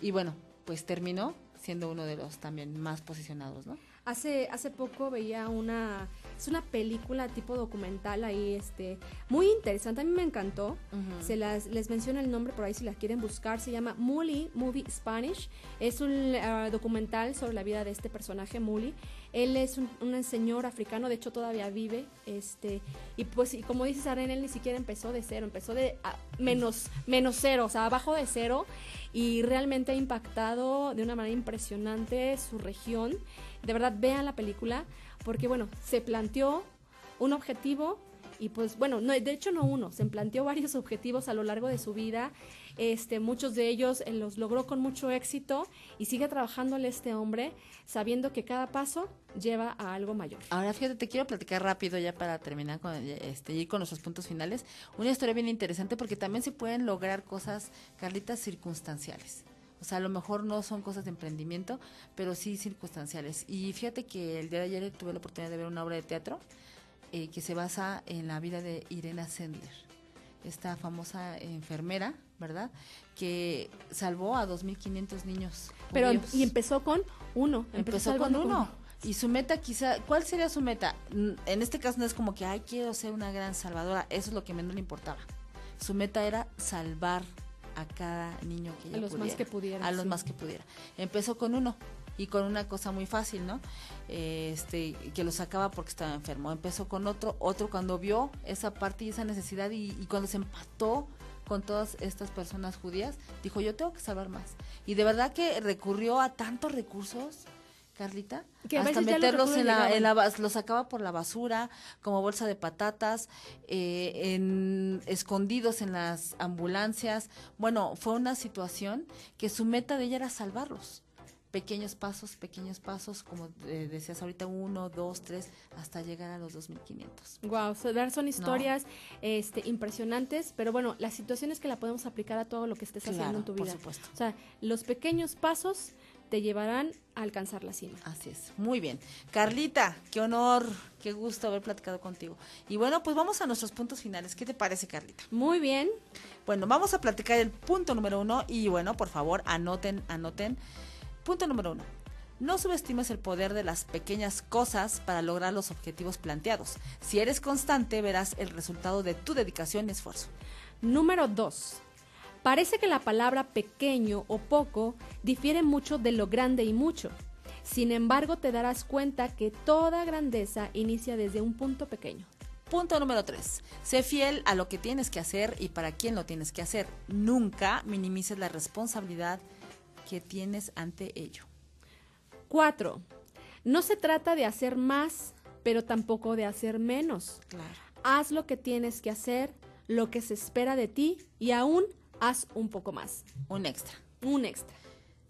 y bueno, pues terminó siendo uno de los también más posicionados, ¿no?
Hace, hace poco veía una, es una película tipo documental ahí, este, muy interesante, a mí me encantó. Se las, les menciono el nombre por ahí si la quieren buscar, se llama Muli Movie Spanish. Es un ah, documental sobre la vida de este personaje, Muli. Él es un, un, señor africano, de hecho todavía vive, este, y pues y como dices Aren, él ni siquiera empezó de cero, empezó de ah, menos, menos cero, o sea, abajo de cero, y realmente ha impactado de una manera impresionante su región. De verdad, vean la película, porque bueno, se planteó un objetivo y pues bueno, no, de hecho no uno, se planteó varios objetivos a lo largo de su vida, este, muchos de ellos eh, los logró con mucho éxito y sigue trabajándole este hombre sabiendo que cada paso lleva a algo mayor.
Ahora fíjate, te quiero platicar rápido ya para terminar con este y con nuestros puntos finales, una historia bien interesante porque también se pueden lograr cosas, Carlitas, circunstanciales. O sea, a lo mejor no son cosas de emprendimiento, pero sí circunstanciales. Y fíjate que el día de ayer tuve la oportunidad de ver una obra de teatro eh, que se basa en la vida de Irena Sendler, esta famosa enfermera, ¿verdad? Que salvó a 2.500 niños.
Pero y empezó con uno.
Empezó, con uno. Y su meta quizá, ¿cuál sería su meta? Mm, En este caso no es como que, ay, quiero ser una gran salvadora, eso es lo que menos le importaba. Su meta era salvar a cada niño que ella
A los más que pudiera,
A los
sí.
más que pudiera. Empezó con uno y con una cosa muy fácil, ¿no? Este, que lo sacaba porque estaba enfermo. Empezó con otro, otro cuando vio esa parte y esa necesidad y, y cuando se empató con todas estas personas judías, dijo, yo tengo que salvar más. Y de verdad que recurrió a tantos recursos, Carlita,
Que
hasta meterlos en la, en la los sacaba por la basura, como bolsa de patatas, eh, en, escondidos en las ambulancias. Bueno, fue una situación que su meta de ella era salvarlos. Pequeños pasos, pequeños pasos, como eh, decías ahorita, uno, dos, tres, hasta llegar a los 2500.
Wow, son historias este, impresionantes, pero bueno, la situación es que la podemos aplicar a todo lo que estés haciendo en tu
por
vida.
supuesto.
O sea, los pequeños pasos te llevarán a alcanzar la cima.
Así es, muy bien. Carlita, qué honor, qué gusto haber platicado contigo. Y bueno, pues vamos a nuestros puntos finales. ¿Qué te parece, Carlita?
Muy bien.
Bueno, vamos a platicar el punto número uno y bueno, por favor, anoten, anoten. Punto número uno. No subestimes el poder de las pequeñas cosas para lograr los objetivos planteados. Si eres constante, verás el resultado de tu dedicación y esfuerzo.
Número 2. Parece que la palabra pequeño o poco difiere mucho de lo grande y mucho. Sin embargo, te darás cuenta que toda grandeza inicia desde un punto pequeño.
Punto número 3. Sé fiel a lo que tienes que hacer y para quién lo tienes que hacer. Nunca minimices la responsabilidad que tienes ante ello.
4. No se trata de hacer más, pero tampoco de hacer menos.
Claro.
Haz lo que tienes que hacer, lo que se espera de ti y aún haz un poco más.
Un extra.
Un extra.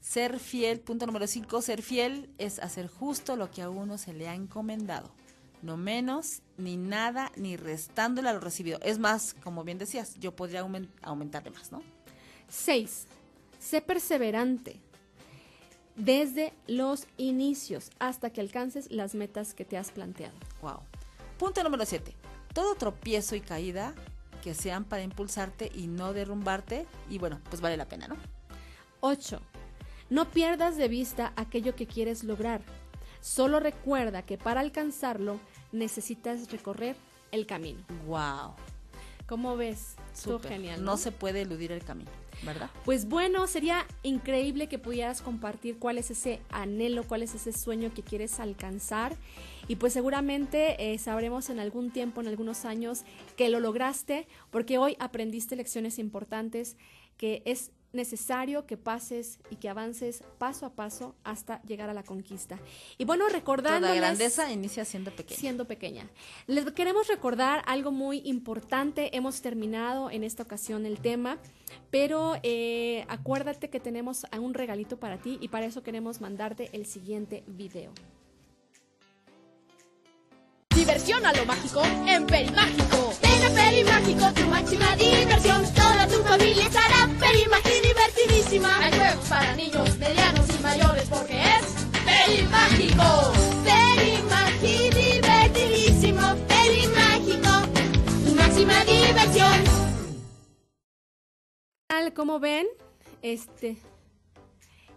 Ser fiel, punto número 5, ser fiel es hacer justo lo que a uno se le ha encomendado. No menos, ni nada, ni restándole a lo recibido. Es más, como bien decías, yo podría aumen- aumentarle más, ¿no?
6. Sé perseverante desde los inicios hasta que alcances las metas que te has planteado.
Wow. Punto número 7. Todo tropiezo y caída que sean para impulsarte y no derrumbarte, y bueno, pues vale la pena, ¿no?
8. No pierdas de vista aquello que quieres lograr. Solo recuerda que para alcanzarlo necesitas recorrer el camino.
Wow.
¿Cómo ves?
Súper.
genial.
No se puede eludir el camino, ¿verdad?
Pues bueno, sería increíble que pudieras compartir cuál es ese anhelo, cuál es ese sueño que quieres alcanzar. Y pues seguramente eh, sabremos en algún tiempo, en algunos años, que lo lograste, porque hoy aprendiste lecciones importantes que es necesario que pases y que avances paso a paso hasta llegar a la conquista. Y bueno,
Toda
recordándoles
grandeza inicia siendo pequeña.
siendo pequeña. Les queremos recordar algo muy importante. Hemos terminado en esta ocasión el tema, pero eh, acuérdate que tenemos un regalito para ti y para eso queremos mandarte el siguiente video.
Diversión a lo mágico en Perimágico. Ven a Perimágico, tu máxima diversión. Toda tu familia estará Perimagi divertidísima. Hay juegos para niños, medianos y mayores porque es Perimágico. Perimagi divertidísimo. Perimágico, tu máxima diversión.
tal como ven? Este.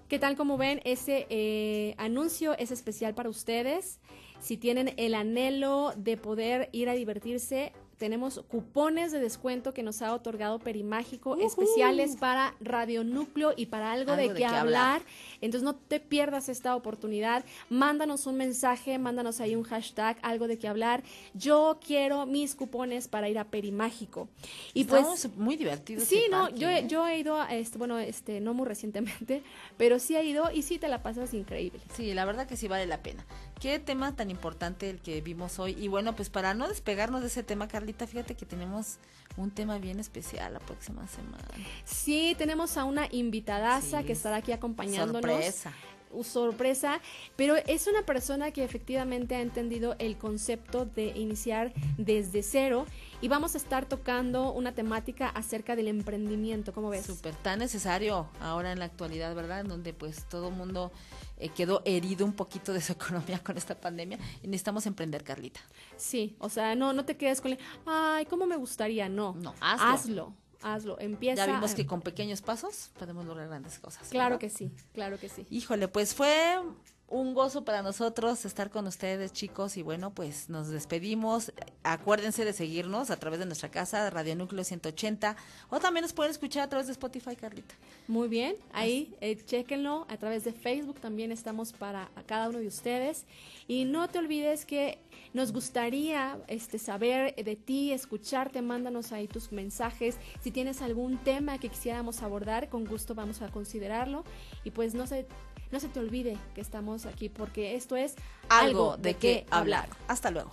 ¿Qué tal como ven? Ese eh, anuncio es especial para ustedes. Si tienen el anhelo de poder ir a divertirse, tenemos cupones de descuento que nos ha otorgado Perimágico, especiales para Radio Núcleo y para algo, de, qué hablar. Entonces no te pierdas esta oportunidad. Mándanos un mensaje, mándanos ahí un hashtag, algo de qué hablar. Yo quiero mis cupones para ir a Perimágico. Y pues
muy divertidos.
Sí, no,
parque,
yo, he-
¿eh?
yo he ido, a este, bueno, este, no muy recientemente, pero sí he ido y sí te la pasas increíble.
Sí, la verdad que sí vale la pena. Qué tema tan importante el que vimos hoy. Y bueno, pues para no despegarnos de ese tema, Carlita, fíjate que tenemos un tema bien especial la próxima semana.
Sí, tenemos a una invitadaza
Sí,
que estará aquí acompañándonos.
Sorpresa.
Sorpresa, pero es una persona que efectivamente ha entendido el concepto de iniciar desde cero y vamos a estar tocando una temática acerca del emprendimiento, ¿cómo ves?
Súper tan necesario ahora en la actualidad, ¿verdad? En donde pues todo el mundo eh, quedó herido un poquito de su economía con esta pandemia y necesitamos emprender, Carlita.
Sí, o sea, no, no te quedes con, el, ay, ¿cómo me gustaría? No,
No, hazlo.
hazlo, hazlo, empieza.
Ya vimos que con pequeños pasos podemos lograr grandes cosas.
Claro
¿verdad?
que sí, claro que sí.
Híjole, pues fue un gozo para nosotros estar con ustedes, chicos, y bueno, pues nos despedimos. Acuérdense de seguirnos a través de nuestra casa, Radio Núcleo 180, o también nos pueden escuchar a través de Spotify, Carlita.
Muy bien, ahí eh, chéquenlo a través de Facebook, también estamos para cada uno de ustedes. Y no te olvides que nos gustaría este, saber de ti, escucharte, mándanos ahí tus mensajes. Si tienes algún tema que quisiéramos abordar, con gusto vamos a considerarlo. Y pues no se, no se te olvide que estamos aquí porque esto es
algo, de, qué hablar. Hasta luego.